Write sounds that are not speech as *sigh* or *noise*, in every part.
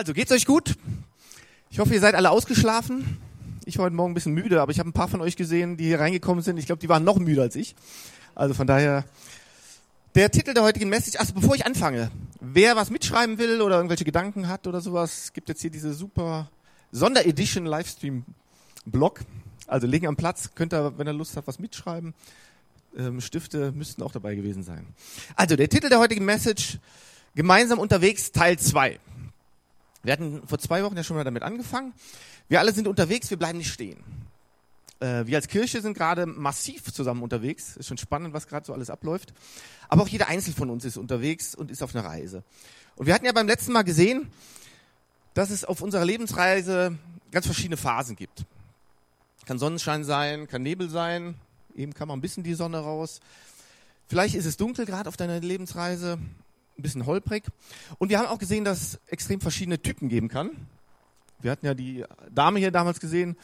Also, geht's euch gut? Ich hoffe, ihr seid alle ausgeschlafen. Ich war heute Morgen ein bisschen müde, aber ich habe ein paar von euch gesehen, die hier reingekommen sind. Ich glaube, die waren noch müder als ich. Also von daher, der Titel der heutigen Message, also bevor ich anfange, wer was mitschreiben will oder irgendwelche Gedanken hat oder sowas, gibt jetzt hier diese super Sonderedition Livestream Blog. Also legen am Platz, könnt ihr, wenn ihr Lust habt, was mitschreiben. Ähm, Stifte müssten auch dabei gewesen sein. Also der Titel der heutigen Message, gemeinsam unterwegs, Teil 2. Wir hatten vor zwei Wochen ja schon mal damit angefangen. Wir alle sind unterwegs, wir bleiben nicht stehen. Äh, wir als Kirche sind gerade massiv zusammen unterwegs. Ist schon spannend, was gerade so alles abläuft. Aber auch jeder Einzelne von uns ist unterwegs und ist auf einer Reise. Und wir hatten ja beim letzten Mal gesehen, dass es auf unserer Lebensreise ganz verschiedene Phasen gibt. Kann Sonnenschein sein, kann Nebel sein. Eben kam mal ein bisschen die Sonne raus. Vielleicht ist es dunkel gerade auf deiner Lebensreise ein bisschen holprig. Und wir haben auch gesehen, dass es extrem verschiedene Typen geben kann. Wir hatten ja die Dame hier damals gesehen.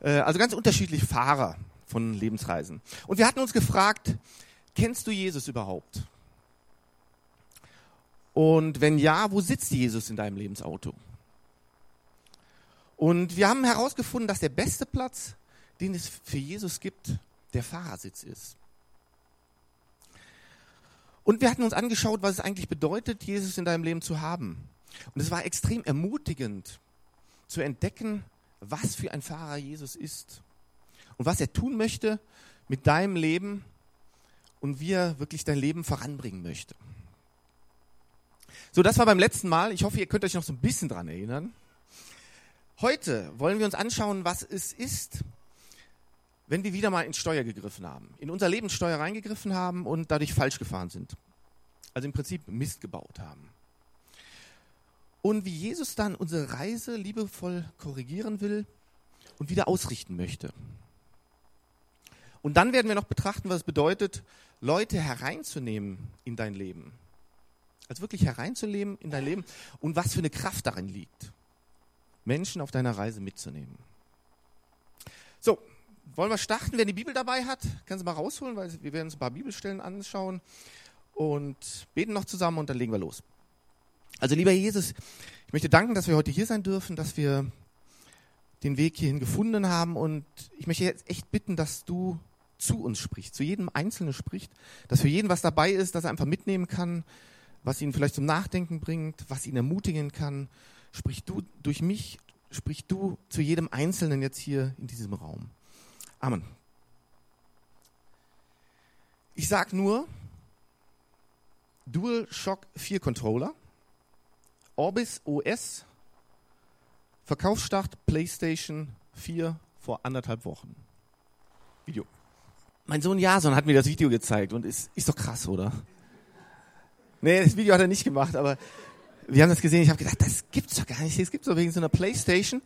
Äh, also ganz unterschiedliche Fahrer von Lebensreisen. Und wir hatten uns gefragt, kennst du Jesus überhaupt? Und wenn ja, wo sitzt Jesus in deinem Lebensauto? Und wir haben herausgefunden, dass der beste Platz, den es für Jesus gibt, der Fahrersitz ist. Und wir hatten uns angeschaut, was es eigentlich bedeutet, Jesus in deinem Leben zu haben. Und es war extrem ermutigend zu entdecken, was für ein Fahrer Jesus ist und was er tun möchte mit deinem Leben und wie er wirklich dein Leben voranbringen möchte. So, das war beim letzten Mal. Ich hoffe, ihr könnt euch noch so ein bisschen dran erinnern. Heute wollen wir uns anschauen, was es ist, wenn wir wieder mal ins Steuer gegriffen haben, in unser Lebenssteuer reingegriffen haben und dadurch falsch gefahren sind. Also im Prinzip Mist gebaut haben. Und wie Jesus dann unsere Reise liebevoll korrigieren will und wieder ausrichten möchte. Und dann werden wir noch betrachten, was es bedeutet, Leute hereinzunehmen in dein Leben. Also wirklich hereinzunehmen in dein Leben und was für eine Kraft darin liegt, Menschen auf deiner Reise mitzunehmen. So, wollen wir starten? Wer die Bibel dabei hat, kann sie mal rausholen, weil wir werden uns ein paar Bibelstellen anschauen und beten noch zusammen und dann legen wir los. Also lieber Jesus, ich möchte danken, dass wir heute hier sein dürfen, dass wir den Weg hierhin gefunden haben und ich möchte jetzt echt bitten, dass du zu uns sprichst, zu jedem Einzelnen spricht, dass für jeden was dabei ist, dass er einfach mitnehmen kann, was ihn vielleicht zum Nachdenken bringt, was ihn ermutigen kann. Sprich du durch mich, sprich du zu jedem Einzelnen jetzt hier in diesem Raum. Amen. Ich sag nur DualShock 4 Controller, Orbis OS, Verkaufsstart PlayStation 4 vor anderthalb Wochen. Video. Mein Sohn Jason hat mir das Video gezeigt und ist, ist doch krass, oder? Nee, das Video hat er nicht gemacht, aber wir haben das gesehen. Ich habe gedacht, das gibt's doch gar nicht. Das gibt's doch wegen so einer Playstation.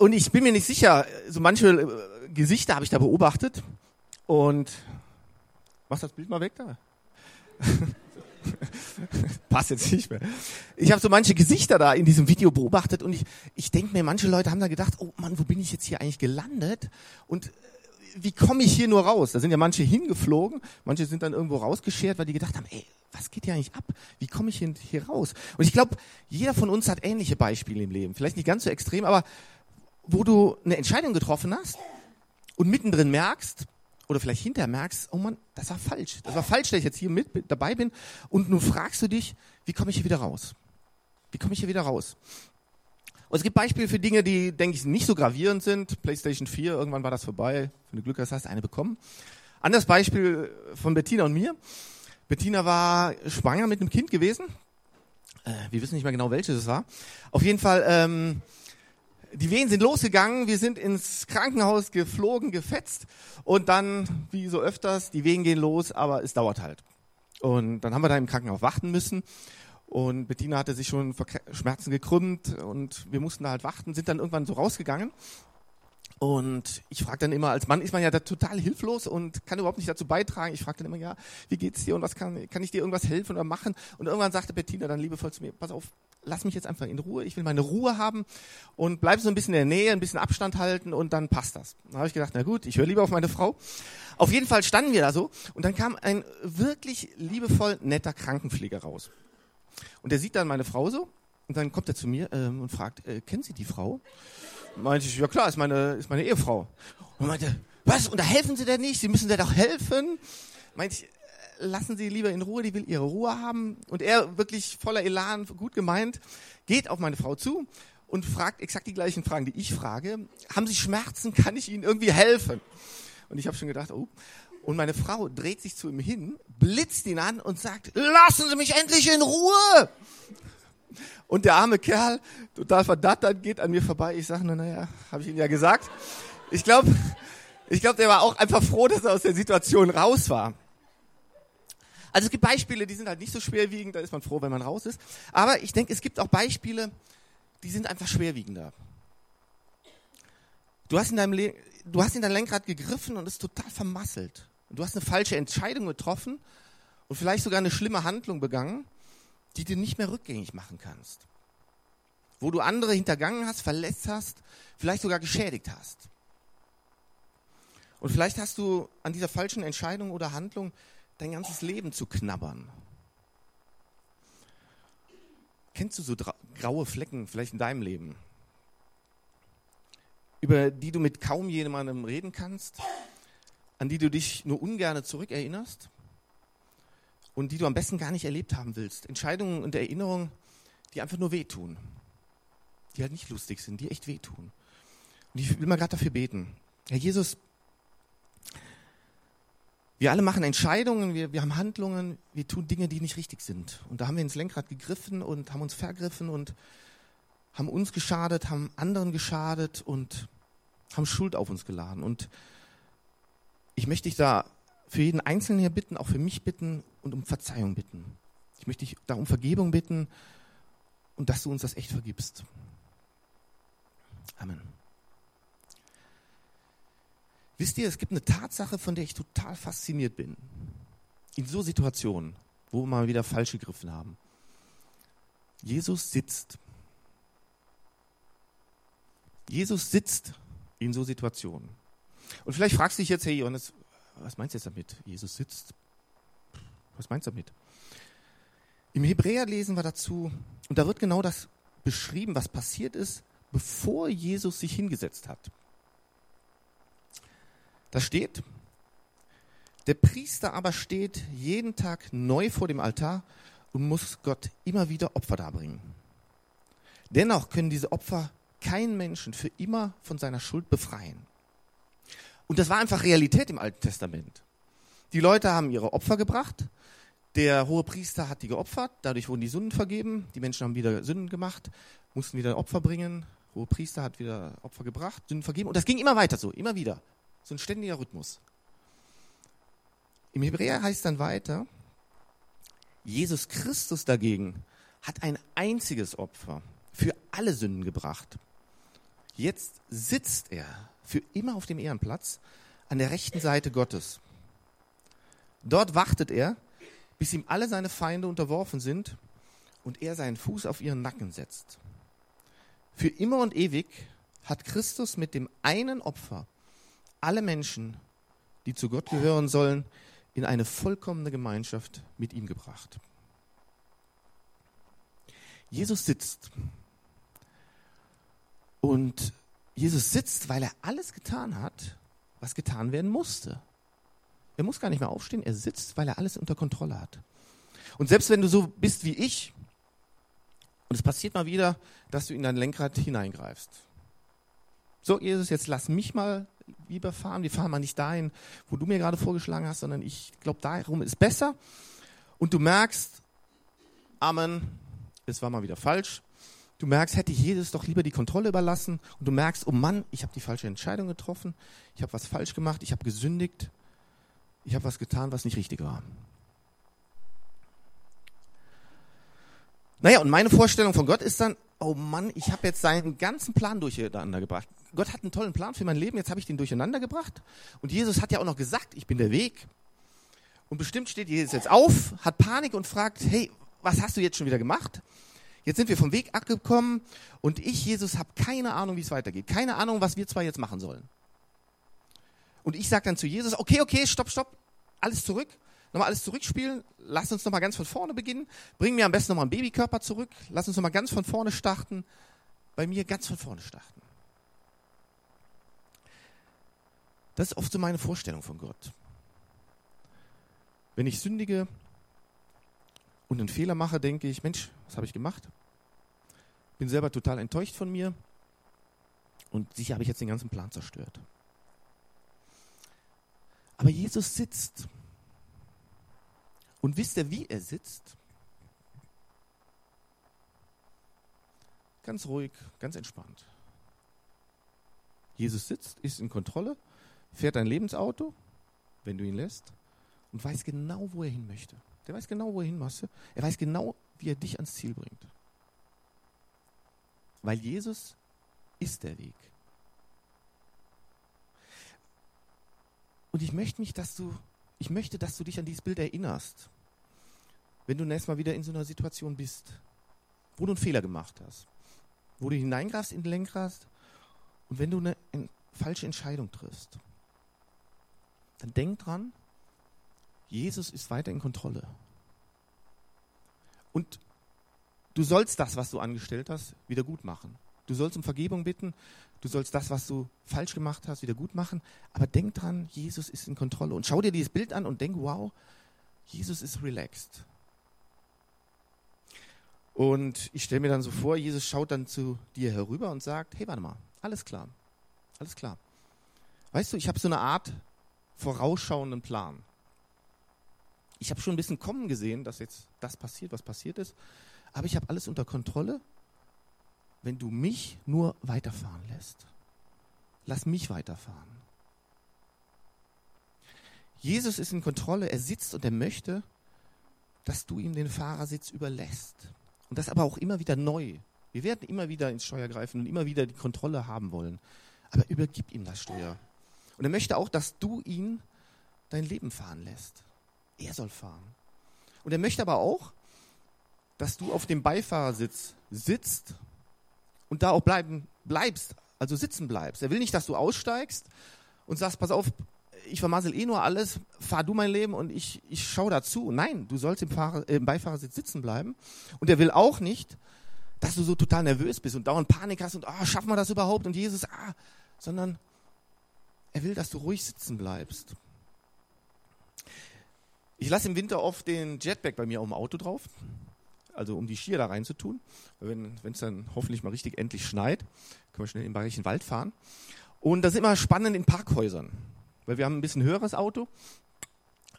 Und ich bin mir nicht sicher, so manche äh, Gesichter habe ich da beobachtet. Und mach das Bild mal weg da. *laughs* Passt jetzt nicht mehr. Ich habe so manche Gesichter da in diesem Video beobachtet und ich, ich denke mir, manche Leute haben da gedacht, oh Mann, wo bin ich jetzt hier eigentlich gelandet? Und äh, wie komme ich hier nur raus? Da sind ja manche hingeflogen, manche sind dann irgendwo rausgeschert, weil die gedacht haben, ey, was geht hier eigentlich ab? Wie komme ich hier, hier raus? Und ich glaube, jeder von uns hat ähnliche Beispiele im Leben. Vielleicht nicht ganz so extrem, aber wo du eine Entscheidung getroffen hast und mittendrin merkst, oder vielleicht hinterher merkst, oh Mann, das war falsch. Das war falsch, dass ich jetzt hier mit dabei bin. Und nun fragst du dich, wie komme ich hier wieder raus? Wie komme ich hier wieder raus? Und es gibt Beispiele für Dinge, die, denke ich, nicht so gravierend sind. PlayStation 4, irgendwann war das vorbei. Wenn du Glück hast, hast du eine bekommen. Anderes Beispiel von Bettina und mir. Bettina war schwanger mit einem Kind gewesen. Äh, wir wissen nicht mehr genau, welches es war. Auf jeden Fall, ähm, die Wehen sind losgegangen, wir sind ins Krankenhaus geflogen, gefetzt und dann, wie so öfters, die Wehen gehen los, aber es dauert halt. Und dann haben wir da im Krankenhaus warten müssen und Bettina hatte sich schon vor Schmerzen gekrümmt und wir mussten da halt warten, sind dann irgendwann so rausgegangen und ich frage dann immer, als Mann ist man ja da total hilflos und kann überhaupt nicht dazu beitragen. Ich frage dann immer, ja, wie geht's dir und was kann, kann ich dir irgendwas helfen oder machen? Und irgendwann sagte Bettina dann liebevoll zu mir, pass auf, lass mich jetzt einfach in Ruhe, ich will meine Ruhe haben und bleib so ein bisschen in der Nähe, ein bisschen Abstand halten und dann passt das. Da habe ich gedacht, na gut, ich höre lieber auf meine Frau. Auf jeden Fall standen wir da so und dann kam ein wirklich liebevoll netter Krankenpfleger raus. Und der sieht dann meine Frau so Und dann kommt er zu mir ähm, und fragt, äh, kennen Sie die Frau? Meinte ich, ja klar, ist meine, ist meine Ehefrau. Und meinte, was, und da helfen Sie denn nicht? Sie müssen der doch helfen. Meinte ich, lassen Sie lieber in Ruhe, die will ihre Ruhe haben. Und er wirklich voller Elan, gut gemeint, geht auf meine Frau zu und fragt exakt die gleichen Fragen, die ich frage. Haben Sie Schmerzen? Kann ich Ihnen irgendwie helfen? Und ich habe schon gedacht, oh. Und meine Frau dreht sich zu ihm hin, blitzt ihn an und sagt, lassen Sie mich endlich in Ruhe! Und der arme Kerl, total verdattert, geht an mir vorbei. Ich sage nur, naja, habe ich Ihnen ja gesagt. Ich glaube, ich glaube, der war auch einfach froh, dass er aus der Situation raus war. Also es gibt Beispiele, die sind halt nicht so schwerwiegend, da ist man froh, wenn man raus ist. Aber ich denke, es gibt auch Beispiele, die sind einfach schwerwiegender. Du hast in deinem Le du hast in dein Lenkrad gegriffen und es total vermasselt. Du hast eine falsche Entscheidung getroffen und vielleicht sogar eine schlimme Handlung begangen die du nicht mehr rückgängig machen kannst. Wo du andere hintergangen hast, verletzt hast, vielleicht sogar geschädigt hast. Und vielleicht hast du an dieser falschen Entscheidung oder Handlung dein ganzes Leben zu knabbern. Kennst du so graue Flecken vielleicht in deinem Leben, über die du mit kaum jemandem reden kannst, an die du dich nur ungern zurückerinnerst? und die du am besten gar nicht erlebt haben willst. Entscheidungen und Erinnerungen, die einfach nur wehtun. Die halt nicht lustig sind, die echt wehtun. Und ich will mal gerade dafür beten. Herr Jesus, wir alle machen Entscheidungen, wir, wir haben Handlungen, wir tun Dinge, die nicht richtig sind. Und da haben wir ins Lenkrad gegriffen und haben uns vergriffen und haben uns geschadet, haben anderen geschadet und haben Schuld auf uns geladen. Und ich möchte dich da für jeden Einzelnen hier bitten, auch für mich bitten und um Verzeihung bitten. Ich möchte dich da um Vergebung bitten und dass du uns das echt vergibst. Amen. Wisst ihr, es gibt eine Tatsache, von der ich total fasziniert bin. In so Situationen, wo wir mal wieder falsch gegriffen haben. Jesus sitzt. Jesus sitzt in so Situationen. Und vielleicht fragst du dich jetzt, hey Johannes, was meinst du jetzt damit? Jesus sitzt. Was meinst du damit? Im Hebräer lesen wir dazu, und da wird genau das beschrieben, was passiert ist, bevor Jesus sich hingesetzt hat. Da steht, der Priester aber steht jeden Tag neu vor dem Altar und muss Gott immer wieder Opfer darbringen. Dennoch können diese Opfer keinen Menschen für immer von seiner Schuld befreien. Und das war einfach Realität im Alten Testament. Die Leute haben ihre Opfer gebracht, der hohe Priester hat die geopfert, dadurch wurden die Sünden vergeben, die Menschen haben wieder Sünden gemacht, mussten wieder Opfer bringen, hohe Priester hat wieder Opfer gebracht, Sünden vergeben und das ging immer weiter so, immer wieder. So ein ständiger Rhythmus. Im Hebräer heißt dann weiter, Jesus Christus dagegen hat ein einziges Opfer für alle Sünden gebracht. Jetzt sitzt er für immer auf dem Ehrenplatz an der rechten Seite Gottes. Dort wartet er, bis ihm alle seine Feinde unterworfen sind und er seinen Fuß auf ihren Nacken setzt. Für immer und ewig hat Christus mit dem einen Opfer alle Menschen, die zu Gott gehören sollen, in eine vollkommene Gemeinschaft mit ihm gebracht. Jesus sitzt und Jesus sitzt, weil er alles getan hat, was getan werden musste. Er muss gar nicht mehr aufstehen, er sitzt, weil er alles unter Kontrolle hat. Und selbst wenn du so bist wie ich, und es passiert mal wieder, dass du in dein Lenkrad hineingreifst. So, Jesus, jetzt lass mich mal lieber fahren. Wir fahren mal nicht dahin, wo du mir gerade vorgeschlagen hast, sondern ich glaube, darum ist besser. Und du merkst, Amen, es war mal wieder falsch. Du merkst, hätte ich Jesus doch lieber die Kontrolle überlassen. Und du merkst, oh Mann, ich habe die falsche Entscheidung getroffen. Ich habe was falsch gemacht. Ich habe gesündigt. Ich habe was getan, was nicht richtig war. Naja, und meine Vorstellung von Gott ist dann, oh Mann, ich habe jetzt seinen ganzen Plan durcheinander gebracht. Gott hat einen tollen Plan für mein Leben, jetzt habe ich den durcheinander gebracht. Und Jesus hat ja auch noch gesagt, ich bin der Weg. Und bestimmt steht Jesus jetzt auf, hat Panik und fragt, hey, was hast du jetzt schon wieder gemacht? Jetzt sind wir vom Weg abgekommen und ich, Jesus, habe keine Ahnung, wie es weitergeht. Keine Ahnung, was wir zwei jetzt machen sollen. Und ich sage dann zu Jesus, okay, okay, stopp, stopp, alles zurück. nochmal alles zurückspielen. Lass uns nochmal ganz von vorne beginnen. Bring mir am besten nochmal einen Babykörper zurück. Lass uns nochmal ganz von vorne starten. Bei mir ganz von vorne starten. Das ist oft so meine Vorstellung von Gott. Wenn ich sündige und einen Fehler mache, denke ich, Mensch, was habe ich gemacht? Bin selber total enttäuscht von mir und sicher habe ich jetzt den ganzen Plan zerstört. Aber Jesus sitzt. Und wisst ihr, wie er sitzt? Ganz ruhig, ganz entspannt. Jesus sitzt, ist in Kontrolle, fährt ein Lebensauto, wenn du ihn lässt, und weiß genau, wo er hin möchte. Der weiß genau, wo er hin möchte. Er weiß genau, wie er dich ans Ziel bringt. Weil Jesus ist der Weg. Und ich möchte mich, dass du, ich möchte, dass du dich an dieses Bild erinnerst. Wenn du nächstes Mal wieder in so einer Situation bist, wo du einen Fehler gemacht hast, wo du hineingreifst in den Lenkrad und wenn du eine, eine falsche Entscheidung triffst, dann denk dran, Jesus ist weiter in Kontrolle. Und du sollst das, was du angestellt hast, wieder gut machen. Du sollst um Vergebung bitten, du sollst das, was du falsch gemacht hast, wieder gut machen. Aber denk dran, Jesus ist in Kontrolle. Und schau dir dieses Bild an und denk, wow, Jesus ist relaxed. Und ich stelle mir dann so vor, Jesus schaut dann zu dir herüber und sagt, hey, warte mal, alles klar, alles klar. Weißt du, ich habe so eine Art vorausschauenden Plan. Ich habe schon ein bisschen kommen gesehen, dass jetzt das passiert, was passiert ist, aber ich habe alles unter Kontrolle, wenn du mich nur weiterfahren lässt. Lass mich weiterfahren. Jesus ist in Kontrolle, er sitzt und er möchte, dass du ihm den Fahrersitz überlässt. Und das aber auch immer wieder neu. Wir werden immer wieder ins Steuer greifen und immer wieder die Kontrolle haben wollen. Aber übergib ihm das Steuer. Und er möchte auch, dass du ihn dein Leben fahren lässt. Er soll fahren. Und er möchte aber auch, dass du auf dem Beifahrersitz sitzt und da auch bleiben, bleibst, also sitzen bleibst. Er will nicht, dass du aussteigst und sagst, pass auf, ich vermassel eh nur alles, fahr du mein Leben und ich, ich schau dazu. Nein, du sollst im, Fahrer, im Beifahrersitz sitzen bleiben. Und er will auch nicht, dass du so total nervös bist und dauernd Panik hast und, ah, schaffen wir das überhaupt? Und Jesus, ah, sondern er will, dass du ruhig sitzen bleibst. Ich lasse im Winter oft den Jetpack bei mir auf dem Auto drauf, also um die Skier da reinzutun. Wenn es dann hoffentlich mal richtig endlich schneit, können wir schnell im Bayerischen Wald fahren. Und das ist immer spannend in Parkhäusern, weil wir haben ein bisschen höheres Auto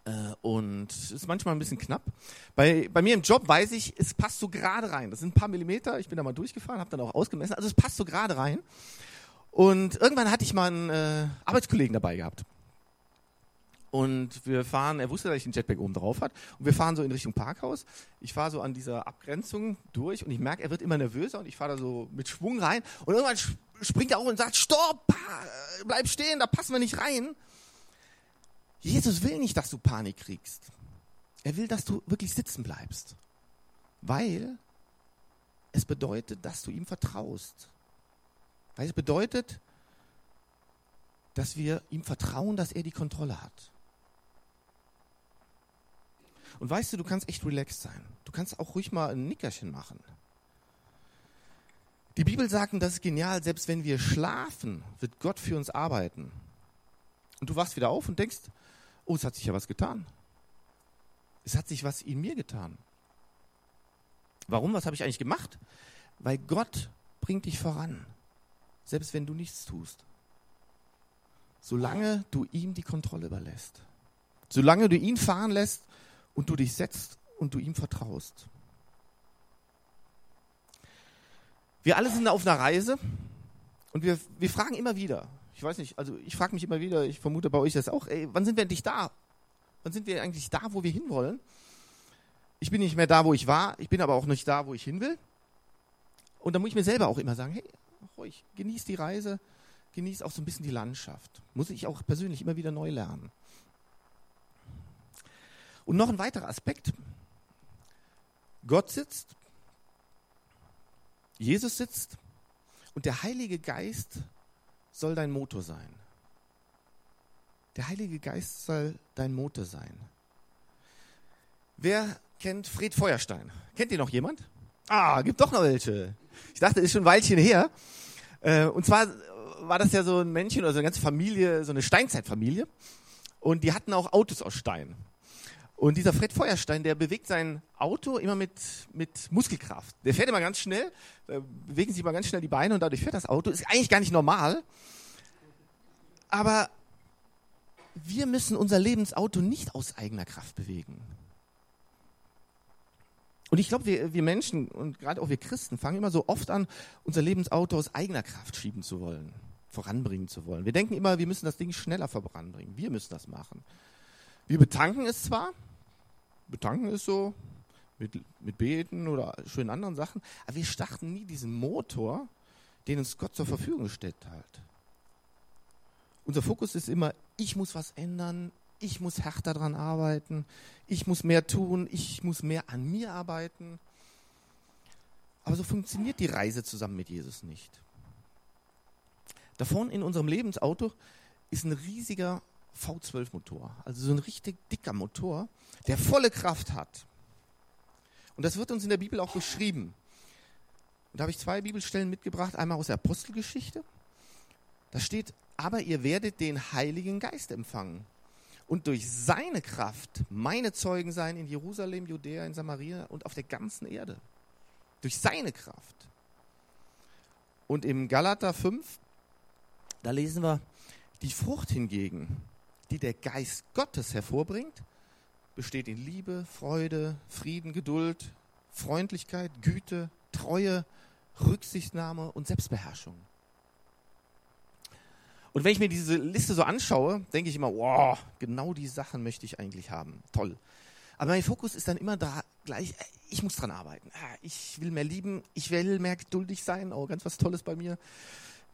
äh, und es ist manchmal ein bisschen knapp. Bei, bei mir im Job weiß ich, es passt so gerade rein. Das sind ein paar Millimeter. Ich bin da mal durchgefahren, habe dann auch ausgemessen. Also es passt so gerade rein. Und irgendwann hatte ich mal einen äh, Arbeitskollegen dabei gehabt. Und wir fahren, er wusste, dass ich den Jetpack oben drauf hat. Und wir fahren so in Richtung Parkhaus. Ich fahre so an dieser Abgrenzung durch und ich merke, er wird immer nervöser und ich fahre da so mit Schwung rein. Und irgendwann springt er auf und sagt, stopp, bleib stehen, da passen wir nicht rein. Jesus will nicht, dass du Panik kriegst. Er will, dass du wirklich sitzen bleibst. Weil es bedeutet, dass du ihm vertraust. Weil es bedeutet, dass wir ihm vertrauen, dass er die Kontrolle hat. Und weißt du, du kannst echt relaxed sein. Du kannst auch ruhig mal ein Nickerchen machen. Die Bibel sagt, und das ist genial, selbst wenn wir schlafen, wird Gott für uns arbeiten. Und du wachst wieder auf und denkst, oh, es hat sich ja was getan. Es hat sich was in mir getan. Warum? Was habe ich eigentlich gemacht? Weil Gott bringt dich voran selbst wenn du nichts tust. Solange du ihm die Kontrolle überlässt. Solange du ihn fahren lässt und du dich setzt und du ihm vertraust. Wir alle sind auf einer Reise und wir, wir fragen immer wieder, ich weiß nicht, also ich frage mich immer wieder, ich vermute bei euch das auch, ey, wann sind wir endlich da? Wann sind wir eigentlich da, wo wir hinwollen? Ich bin nicht mehr da, wo ich war, ich bin aber auch nicht da, wo ich hin will. Und da muss ich mir selber auch immer sagen, hey, ruhig, genieß die Reise, genieß auch so ein bisschen die Landschaft. Muss ich auch persönlich immer wieder neu lernen. Und noch ein weiterer Aspekt. Gott sitzt, Jesus sitzt und der Heilige Geist soll dein Motor sein. Der Heilige Geist soll dein Motor sein. Wer kennt Fred Feuerstein? Kennt ihr noch jemand? Ah, gibt doch noch welche. Ich dachte, ist schon ein Weilchen her. Äh, und zwar war das ja so ein Männchen oder so eine ganze Familie, so eine Steinzeitfamilie. Und die hatten auch Autos aus Stein. Und dieser Fred Feuerstein, der bewegt sein Auto immer mit, mit Muskelkraft. Der fährt immer ganz schnell, bewegen sich immer ganz schnell die Beine und dadurch fährt das Auto. Ist eigentlich gar nicht normal. Aber wir müssen unser Lebensauto nicht aus eigener Kraft bewegen. Und ich glaube, wir, wir Menschen und gerade auch wir Christen fangen immer so oft an, unser Lebensauto aus eigener Kraft schieben zu wollen, voranbringen zu wollen. Wir denken immer, wir müssen das Ding schneller voranbringen. Wir müssen das machen. Wir betanken es zwar, betanken ist so mit, mit Beten oder schönen anderen Sachen, aber wir starten nie diesen Motor, den uns Gott zur Verfügung stellt halt. Unser Fokus ist immer, ich muss was ändern, ich muss härter daran arbeiten, ich muss mehr tun, ich muss mehr an mir arbeiten. Aber so funktioniert die Reise zusammen mit Jesus nicht. Da vorne in unserem Lebensauto ist ein riesiger V12-Motor, also so ein richtig dicker Motor, der volle Kraft hat. Und das wird uns in der Bibel auch beschrieben. Und da habe ich zwei Bibelstellen mitgebracht, einmal aus der Apostelgeschichte. Da steht, aber ihr werdet den Heiligen Geist empfangen und durch seine Kraft meine Zeugen sein in Jerusalem, Judäa, in Samaria und auf der ganzen Erde. Durch seine Kraft. Und im Galater 5, da lesen wir, die Frucht hingegen, die der Geist Gottes hervorbringt, besteht in Liebe, Freude, Frieden, Geduld, Freundlichkeit, Güte, Treue, Rücksichtnahme und Selbstbeherrschung. Und wenn ich mir diese Liste so anschaue, denke ich immer, wow, genau die Sachen möchte ich eigentlich haben. Toll. Aber mein Fokus ist dann immer da gleich, ich muss dran arbeiten. Ah, ich will mehr lieben, ich will mehr geduldig sein. Oh, ganz was Tolles bei mir.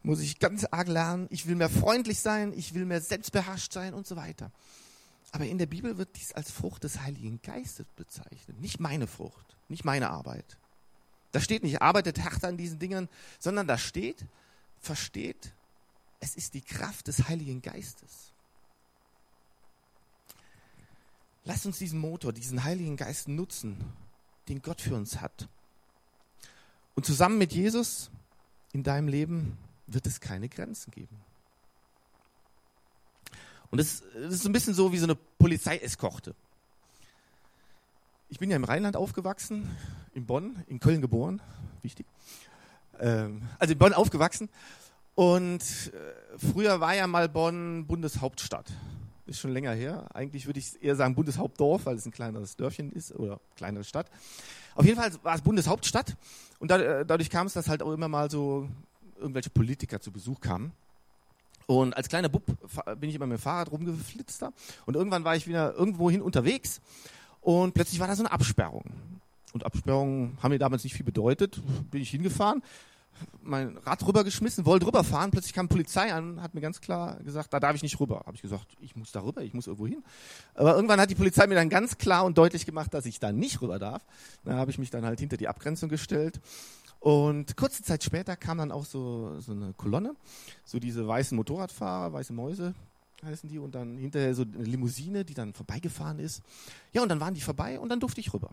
Muss ich ganz arg lernen. Ich will mehr freundlich sein, ich will mehr selbstbeherrscht sein und so weiter. Aber in der Bibel wird dies als Frucht des Heiligen Geistes bezeichnet. Nicht meine Frucht, nicht meine Arbeit. Da steht nicht, arbeitet härter an diesen Dingen, sondern da steht, versteht, es ist die Kraft des Heiligen Geistes. Lass uns diesen Motor, diesen Heiligen Geist nutzen, den Gott für uns hat. Und zusammen mit Jesus in deinem Leben wird es keine Grenzen geben. Und es ist ein bisschen so wie so eine Polizeieskorte. Ich bin ja im Rheinland aufgewachsen, in Bonn, in Köln geboren, wichtig. Ähm, also in Bonn aufgewachsen und äh, früher war ja mal Bonn Bundeshauptstadt. Ist schon länger her. Eigentlich würde ich eher sagen Bundeshauptdorf, weil es ein kleineres Dörfchen ist oder kleinere Stadt. Auf jeden Fall war es Bundeshauptstadt und äh, dadurch kam es, dass halt auch immer mal so irgendwelche Politiker zu Besuch kamen. Und als kleiner Bub bin ich immer mit dem Fahrrad rumgeflitzt. Und irgendwann war ich wieder irgendwohin unterwegs und plötzlich war da so eine Absperrung. Und Absperrungen haben mir damals nicht viel bedeutet. Bin ich hingefahren, mein Rad rübergeschmissen, wollte rüberfahren, plötzlich kam Polizei an, hat mir ganz klar gesagt, da darf ich nicht rüber. Habe ich gesagt, ich muss da rüber, ich muss irgendwo hin. Aber irgendwann hat die Polizei mir dann ganz klar und deutlich gemacht, dass ich da nicht rüber darf. Da habe ich mich dann halt hinter die Abgrenzung gestellt. Und kurze Zeit später kam dann auch so, so eine Kolonne, so diese weißen Motorradfahrer, weiße Mäuse heißen die, und dann hinterher so eine Limousine, die dann vorbeigefahren ist. Ja, und dann waren die vorbei und dann durfte ich rüber.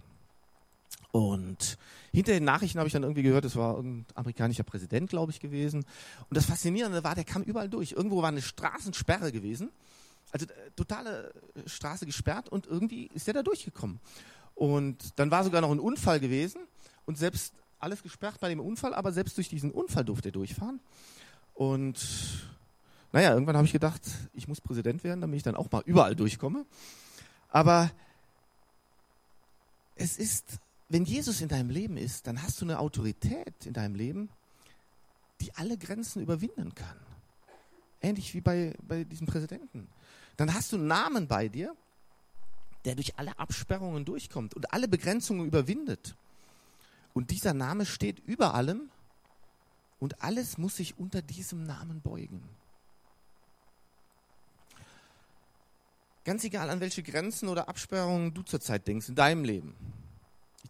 Und hinter den Nachrichten habe ich dann irgendwie gehört, es war ein amerikanischer Präsident, glaube ich, gewesen. Und das Faszinierende war, der kam überall durch. Irgendwo war eine Straßensperre gewesen. Also äh, totale äh, Straße gesperrt und irgendwie ist der da durchgekommen. Und dann war sogar noch ein Unfall gewesen und selbst alles gesperrt bei dem Unfall, aber selbst durch diesen Unfall durfte er durchfahren. Und naja, irgendwann habe ich gedacht, ich muss Präsident werden, damit ich dann auch mal überall durchkomme. Aber es ist wenn Jesus in deinem Leben ist, dann hast du eine Autorität in deinem Leben, die alle Grenzen überwinden kann. Ähnlich wie bei, bei diesem Präsidenten. Dann hast du einen Namen bei dir, der durch alle Absperrungen durchkommt und alle Begrenzungen überwindet. Und dieser Name steht über allem und alles muss sich unter diesem Namen beugen. Ganz egal, an welche Grenzen oder Absperrungen du zurzeit denkst in deinem Leben.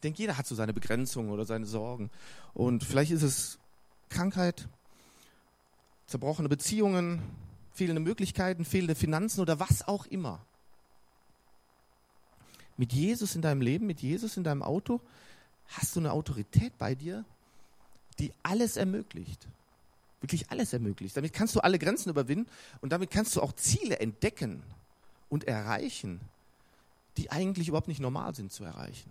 Denke, jeder hat so seine Begrenzungen oder seine Sorgen. Und vielleicht ist es Krankheit, zerbrochene Beziehungen, fehlende Möglichkeiten, fehlende Finanzen oder was auch immer. Mit Jesus in deinem Leben, mit Jesus in deinem Auto, hast du eine Autorität bei dir, die alles ermöglicht. Wirklich alles ermöglicht. Damit kannst du alle Grenzen überwinden und damit kannst du auch Ziele entdecken und erreichen, die eigentlich überhaupt nicht normal sind zu erreichen.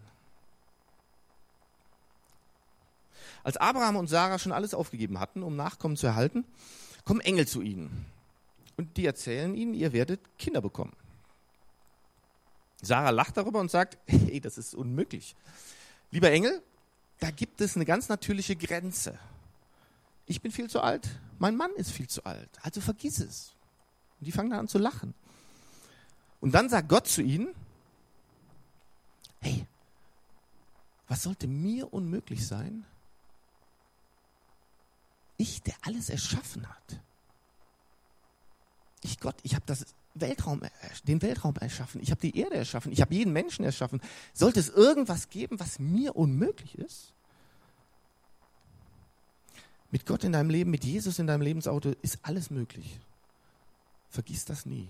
Als Abraham und Sarah schon alles aufgegeben hatten, um Nachkommen zu erhalten, kommen Engel zu ihnen. Und die erzählen ihnen, ihr werdet Kinder bekommen. Sarah lacht darüber und sagt, *laughs* hey, das ist unmöglich. Lieber Engel, da gibt es eine ganz natürliche Grenze. Ich bin viel zu alt, mein Mann ist viel zu alt, also vergiss es. Und die fangen dann an zu lachen. Und dann sagt Gott zu ihnen, hey, was sollte mir unmöglich sein? Ich, der alles erschaffen hat. Ich Gott, ich habe Weltraum, den Weltraum erschaffen. Ich habe die Erde erschaffen. Ich habe jeden Menschen erschaffen. Sollte es irgendwas geben, was mir unmöglich ist? Mit Gott in deinem Leben, mit Jesus in deinem Lebensauto ist alles möglich. Vergiss das nie.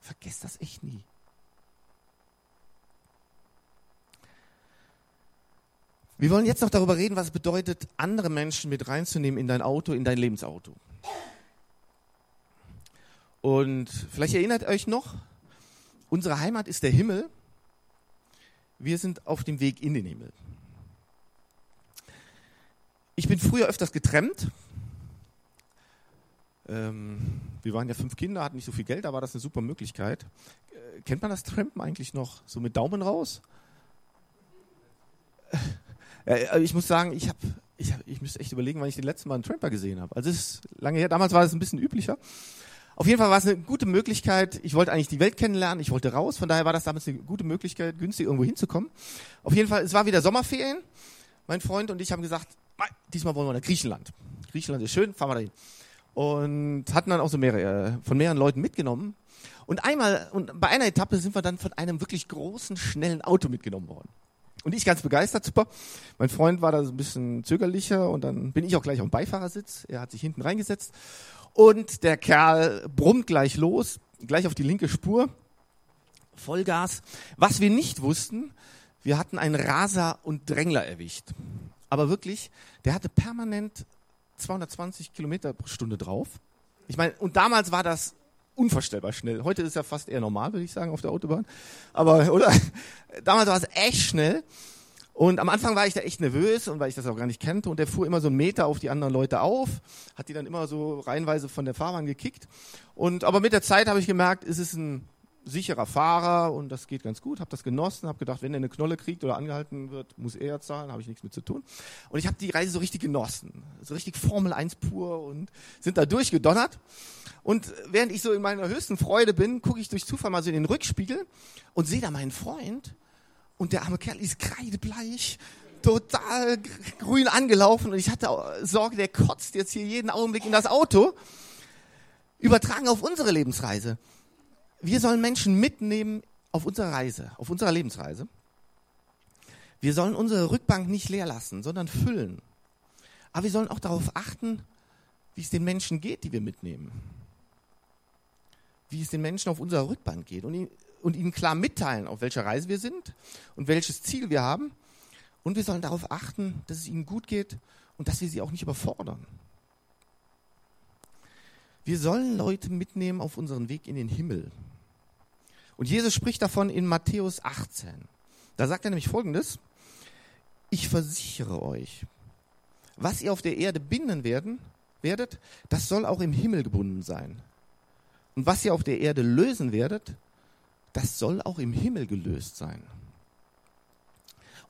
Vergiss das echt nie. Wir wollen jetzt noch darüber reden, was es bedeutet, andere Menschen mit reinzunehmen in dein Auto, in dein Lebensauto. Und vielleicht erinnert euch noch, unsere Heimat ist der Himmel. Wir sind auf dem Weg in den Himmel. Ich bin früher öfters getrennt. Ähm, wir waren ja fünf Kinder, hatten nicht so viel Geld, da war das eine super Möglichkeit. Äh, kennt man das Trampen eigentlich noch? So mit Daumen raus? Äh, ich muss sagen, ich habe ich, hab, ich müsste echt überlegen, wann ich den letzten Mal einen Tramper gesehen habe. Also es ist lange her. Damals war es ein bisschen üblicher. Auf jeden Fall war es eine gute Möglichkeit. Ich wollte eigentlich die Welt kennenlernen, ich wollte raus. Von daher war das damals eine gute Möglichkeit, günstig irgendwo hinzukommen. Auf jeden Fall, es war wieder Sommerferien. Mein Freund und ich haben gesagt, diesmal wollen wir nach Griechenland. Griechenland ist schön, fahren wir dahin. Und hatten dann auch so mehrere, äh, von mehreren Leuten mitgenommen. Und einmal, und bei einer Etappe sind wir dann von einem wirklich großen, schnellen Auto mitgenommen worden. Und ich ganz begeistert, super. Mein Freund war da so ein bisschen zögerlicher und dann bin ich auch gleich auf dem Beifahrersitz. Er hat sich hinten reingesetzt und der Kerl brummt gleich los, gleich auf die linke Spur, Vollgas. Was wir nicht wussten, wir hatten einen Raser und Drängler erwischt. Aber wirklich, der hatte permanent 220 Kilometer pro Stunde drauf. Ich meine, und damals war das unvorstellbar schnell. Heute ist ja fast eher normal, würde ich sagen, auf der Autobahn. Aber, oder? *laughs* Damals war es echt schnell. Und am Anfang war ich da echt nervös und weil ich das auch gar nicht kannte und der fuhr immer so einen Meter auf die anderen Leute auf, hat die dann immer so reihenweise von der Fahrbahn gekickt. Und aber mit der Zeit habe ich gemerkt, es ist ein sicherer Fahrer und das geht ganz gut. Habe das genossen, habe gedacht, wenn er eine Knolle kriegt oder angehalten wird, muss er zahlen, habe ich nichts mit zu tun. Und ich habe die Reise so richtig genossen, so richtig Formel 1 pur und sind da durchgedonnert. Und während ich so in meiner höchsten Freude bin, gucke ich durch Zufall mal so in den Rückspiegel und sehe da meinen Freund und der arme Kerl ist kreidebleich, total grün angelaufen und ich hatte Sorge, der kotzt jetzt hier jeden Augenblick in das Auto. Übertragen auf unsere Lebensreise. Wir sollen Menschen mitnehmen auf unserer Reise, auf unserer Lebensreise. Wir sollen unsere Rückbank nicht leer lassen, sondern füllen. Aber wir sollen auch darauf achten, wie es den Menschen geht, die wir mitnehmen. Wie es den Menschen auf unserer Rückbank geht. Und und ihnen klar mitteilen, auf welcher Reise wir sind und welches Ziel wir haben. Und wir sollen darauf achten, dass es ihnen gut geht und dass wir sie auch nicht überfordern. Wir sollen Leute mitnehmen auf unseren Weg in den Himmel. Und Jesus spricht davon in Matthäus 18. Da sagt er nämlich Folgendes. Ich versichere euch, was ihr auf der Erde binden werden, werdet, das soll auch im Himmel gebunden sein. Und was ihr auf der Erde lösen werdet, das soll auch im Himmel gelöst sein.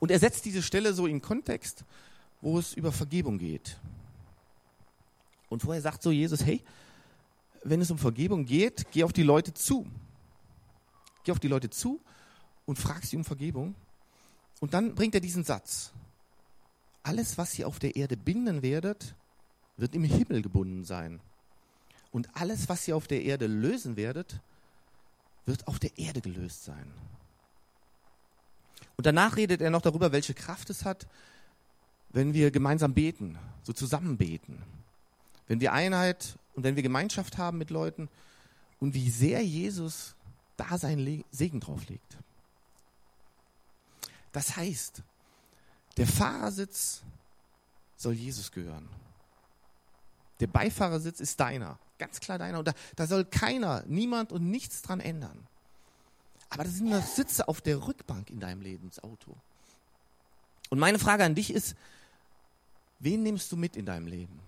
Und er setzt diese Stelle so in Kontext, wo es über Vergebung geht. Und vorher sagt so Jesus, hey, wenn es um Vergebung geht, geh auf die Leute zu. Geh auf die Leute zu und frag sie um Vergebung. Und dann bringt er diesen Satz. Alles, was ihr auf der Erde binden werdet, wird im Himmel gebunden sein. Und alles, was ihr auf der Erde lösen werdet, wird auf der Erde gelöst sein. Und danach redet er noch darüber, welche Kraft es hat, wenn wir gemeinsam beten, so zusammen beten. Wenn wir Einheit und wenn wir Gemeinschaft haben mit Leuten und wie sehr Jesus da seinen Segen drauf legt. Das heißt, der Fahrersitz soll Jesus gehören. Der Beifahrersitz ist deiner, ganz klar deiner. Und da, da soll keiner, niemand und nichts dran ändern. Aber das sind nur Sitze auf der Rückbank in deinem Lebensauto. Und meine Frage an dich ist, wen nimmst du mit in deinem Leben?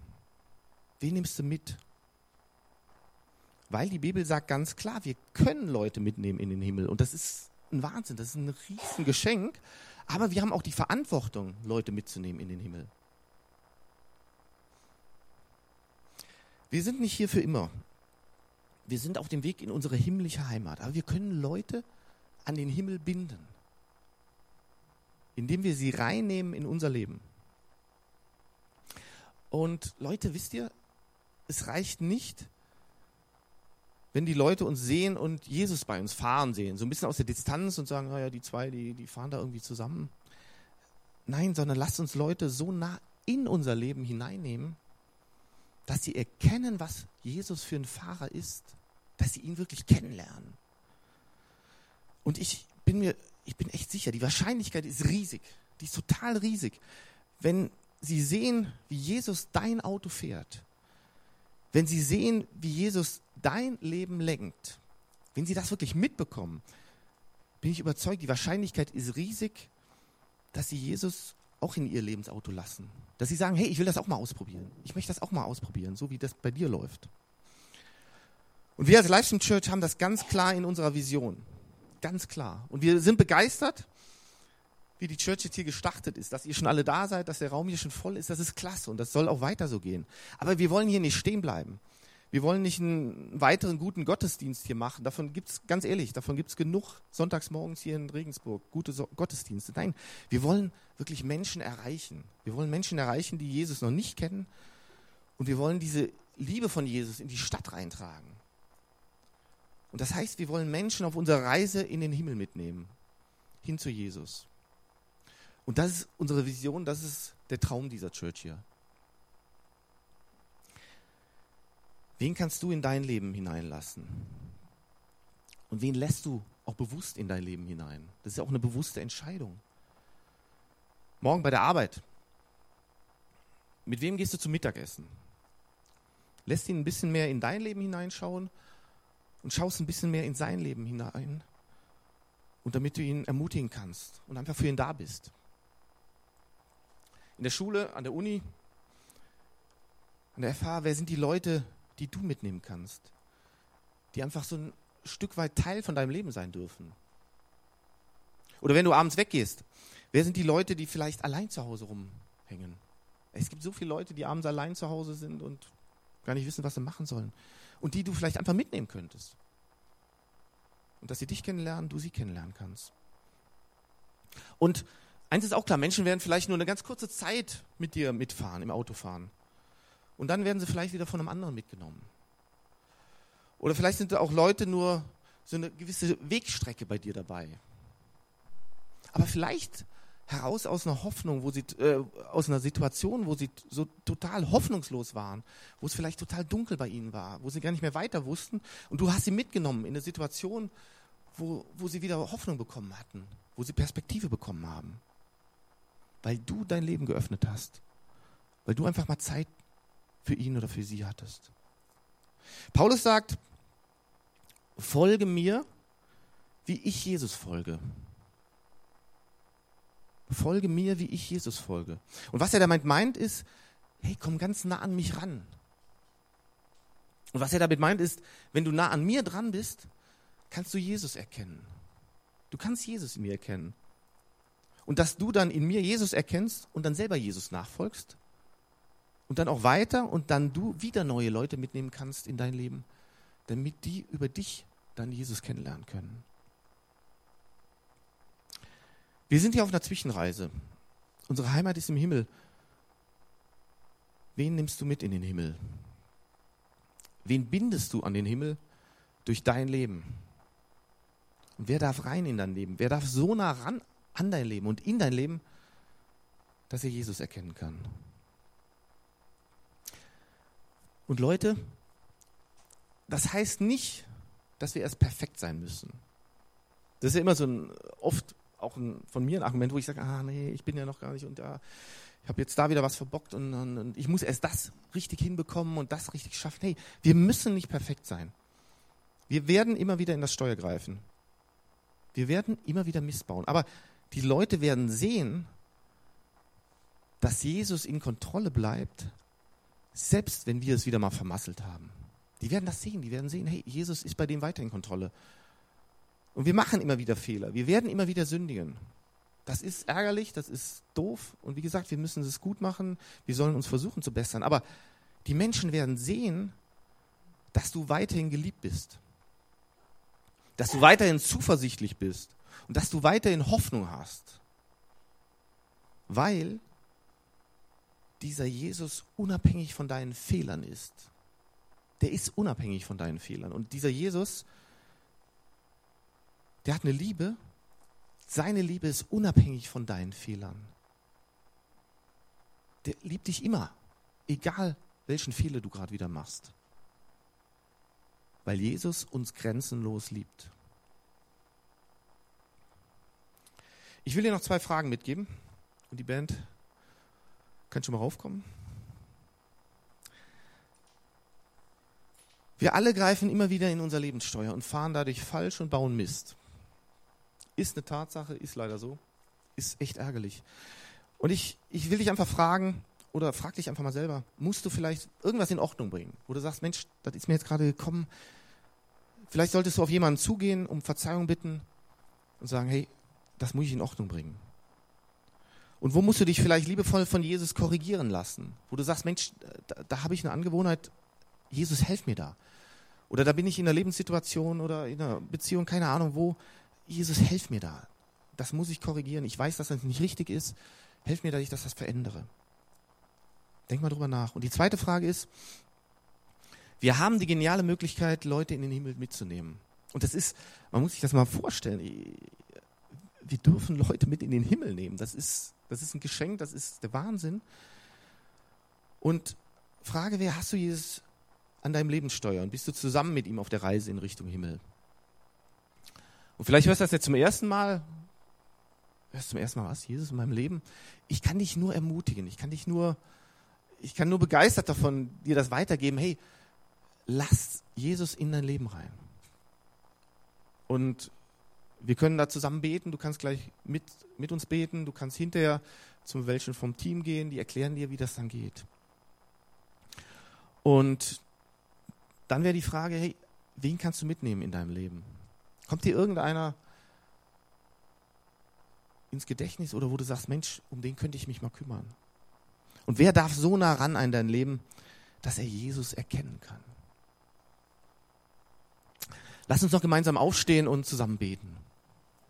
Wen nimmst du mit? Weil die Bibel sagt ganz klar, wir können Leute mitnehmen in den Himmel. Und das ist ein Wahnsinn, das ist ein Riesengeschenk. Aber wir haben auch die Verantwortung, Leute mitzunehmen in den Himmel. Wir sind nicht hier für immer. Wir sind auf dem Weg in unsere himmlische Heimat. Aber wir können Leute an den Himmel binden, indem wir sie reinnehmen in unser Leben. Und Leute, wisst ihr, es reicht nicht, wenn die Leute uns sehen und Jesus bei uns fahren sehen, so ein bisschen aus der Distanz und sagen, naja, die zwei, die, die fahren da irgendwie zusammen. Nein, sondern lasst uns Leute so nah in unser Leben hineinnehmen, dass sie erkennen, was Jesus für ein Fahrer ist, dass sie ihn wirklich kennenlernen. Und ich bin mir, ich bin echt sicher, die Wahrscheinlichkeit ist riesig, die ist total riesig, wenn sie sehen, wie Jesus dein Auto fährt, wenn sie sehen, wie Jesus dein Leben lenkt, wenn sie das wirklich mitbekommen, bin ich überzeugt, die Wahrscheinlichkeit ist riesig, dass sie Jesus auch in ihr Lebensauto lassen. Dass sie sagen, hey, ich will das auch mal ausprobieren. Ich möchte das auch mal ausprobieren, so wie das bei dir läuft. Und wir als Livestream Church haben das ganz klar in unserer Vision. Ganz klar. Und wir sind begeistert, wie die Church jetzt hier gestartet ist, dass ihr schon alle da seid, dass der Raum hier schon voll ist, das ist klasse und das soll auch weiter so gehen. Aber wir wollen hier nicht stehen bleiben. Wir wollen nicht einen weiteren guten Gottesdienst hier machen. Davon gibt es, ganz ehrlich, davon gibt es genug sonntags morgens hier in Regensburg, gute so Gottesdienste. Nein, wir wollen wirklich Menschen erreichen. Wir wollen Menschen erreichen, die Jesus noch nicht kennen. Und wir wollen diese Liebe von Jesus in die Stadt reintragen. Und das heißt, wir wollen Menschen auf unserer Reise in den Himmel mitnehmen, hin zu Jesus. Und das ist unsere Vision, das ist der Traum dieser Church hier. Wen kannst du in dein Leben hineinlassen? Und wen lässt du auch bewusst in dein Leben hinein? Das ist ja auch eine bewusste Entscheidung. Morgen bei der Arbeit. Mit wem gehst du zum Mittagessen? Lässt ihn ein bisschen mehr in dein Leben hineinschauen und schaust ein bisschen mehr in sein Leben hinein. Und damit du ihn ermutigen kannst und einfach für ihn da bist in der Schule, an der Uni, an der FH, wer sind die Leute, die du mitnehmen kannst, die einfach so ein Stück weit Teil von deinem Leben sein dürfen? Oder wenn du abends weggehst, wer sind die Leute, die vielleicht allein zu Hause rumhängen? Es gibt so viele Leute, die abends allein zu Hause sind und gar nicht wissen, was sie machen sollen. Und die du vielleicht einfach mitnehmen könntest. Und dass sie dich kennenlernen, du sie kennenlernen kannst. Und Eins ist auch klar, Menschen werden vielleicht nur eine ganz kurze Zeit mit dir mitfahren, im Auto fahren. Und dann werden sie vielleicht wieder von einem anderen mitgenommen. Oder vielleicht sind da auch Leute nur so eine gewisse Wegstrecke bei dir dabei. Aber vielleicht heraus aus einer Hoffnung, wo sie, äh, aus einer Situation, wo sie so total hoffnungslos waren, wo es vielleicht total dunkel bei ihnen war, wo sie gar nicht mehr weiter wussten. Und du hast sie mitgenommen in eine Situation, wo, wo sie wieder Hoffnung bekommen hatten, wo sie Perspektive bekommen haben weil du dein Leben geöffnet hast, weil du einfach mal Zeit für ihn oder für sie hattest. Paulus sagt, folge mir, wie ich Jesus folge. Folge mir, wie ich Jesus folge. Und was er damit meint, ist, hey, komm ganz nah an mich ran. Und was er damit meint, ist, wenn du nah an mir dran bist, kannst du Jesus erkennen. Du kannst Jesus in mir erkennen. Und dass du dann in mir Jesus erkennst und dann selber Jesus nachfolgst und dann auch weiter und dann du wieder neue Leute mitnehmen kannst in dein Leben, damit die über dich dann Jesus kennenlernen können. Wir sind hier auf einer Zwischenreise. Unsere Heimat ist im Himmel. Wen nimmst du mit in den Himmel? Wen bindest du an den Himmel durch dein Leben? Und wer darf rein in dein Leben? Wer darf so nah ran an dein Leben und in dein Leben, dass er Jesus erkennen kann. Und Leute, das heißt nicht, dass wir erst perfekt sein müssen. Das ist ja immer so ein oft auch ein, von mir ein Argument, wo ich sage, ah nee, ich bin ja noch gar nicht und ja, ich habe jetzt da wieder was verbockt und, und, und ich muss erst das richtig hinbekommen und das richtig schaffen. Hey, wir müssen nicht perfekt sein. Wir werden immer wieder in das Steuer greifen. Wir werden immer wieder missbauen. Aber die Leute werden sehen, dass Jesus in Kontrolle bleibt, selbst wenn wir es wieder mal vermasselt haben. Die werden das sehen, die werden sehen, hey, Jesus ist bei dem weiter in Kontrolle. Und wir machen immer wieder Fehler, wir werden immer wieder sündigen. Das ist ärgerlich, das ist doof und wie gesagt, wir müssen es gut machen, wir sollen uns versuchen zu bessern. Aber die Menschen werden sehen, dass du weiterhin geliebt bist, dass du weiterhin zuversichtlich bist und dass du weiterhin Hoffnung hast, weil dieser Jesus unabhängig von deinen Fehlern ist. Der ist unabhängig von deinen Fehlern. Und dieser Jesus, der hat eine Liebe, seine Liebe ist unabhängig von deinen Fehlern. Der liebt dich immer, egal welchen Fehler du gerade wieder machst. Weil Jesus uns grenzenlos liebt. Ich will dir noch zwei Fragen mitgeben und die Band kann schon mal raufkommen. Wir alle greifen immer wieder in unser Lebenssteuer und fahren dadurch falsch und bauen Mist. Ist eine Tatsache, ist leider so. Ist echt ärgerlich. Und ich, ich will dich einfach fragen, oder frag dich einfach mal selber, musst du vielleicht irgendwas in Ordnung bringen? Wo du sagst, Mensch, das ist mir jetzt gerade gekommen. Vielleicht solltest du auf jemanden zugehen, um Verzeihung bitten und sagen, hey, das muss ich in Ordnung bringen. Und wo musst du dich vielleicht liebevoll von Jesus korrigieren lassen? Wo du sagst, Mensch, da, da habe ich eine Angewohnheit, Jesus, helf mir da. Oder da bin ich in einer Lebenssituation oder in einer Beziehung, keine Ahnung wo, Jesus, helf mir da. Das muss ich korrigieren. Ich weiß, dass das nicht richtig ist. Helf mir, dass ich das, verändere. Denk mal drüber nach. Und die zweite Frage ist, wir haben die geniale Möglichkeit, Leute in den Himmel mitzunehmen. Und das ist, man muss sich das mal vorstellen. Wir dürfen Leute mit in den Himmel nehmen. Das ist, das ist ein Geschenk, das ist der Wahnsinn. Und Frage wäre, hast du Jesus an deinem Leben steuern? Bist du zusammen mit ihm auf der Reise in Richtung Himmel? Und vielleicht hörst du das jetzt zum ersten Mal. Hörst du zum ersten Mal was? Jesus in meinem Leben? Ich kann dich nur ermutigen. Ich kann dich nur, ich kann nur begeistert davon dir das weitergeben. Hey, lass Jesus in dein Leben rein. Und wir können da zusammen beten. Du kannst gleich mit, mit uns beten. Du kannst hinterher zum welchen vom Team gehen. Die erklären dir, wie das dann geht. Und dann wäre die Frage, hey, wen kannst du mitnehmen in deinem Leben? Kommt dir irgendeiner ins Gedächtnis oder wo du sagst, Mensch, um den könnte ich mich mal kümmern? Und wer darf so nah ran an dein Leben, dass er Jesus erkennen kann? Lass uns noch gemeinsam aufstehen und zusammen beten.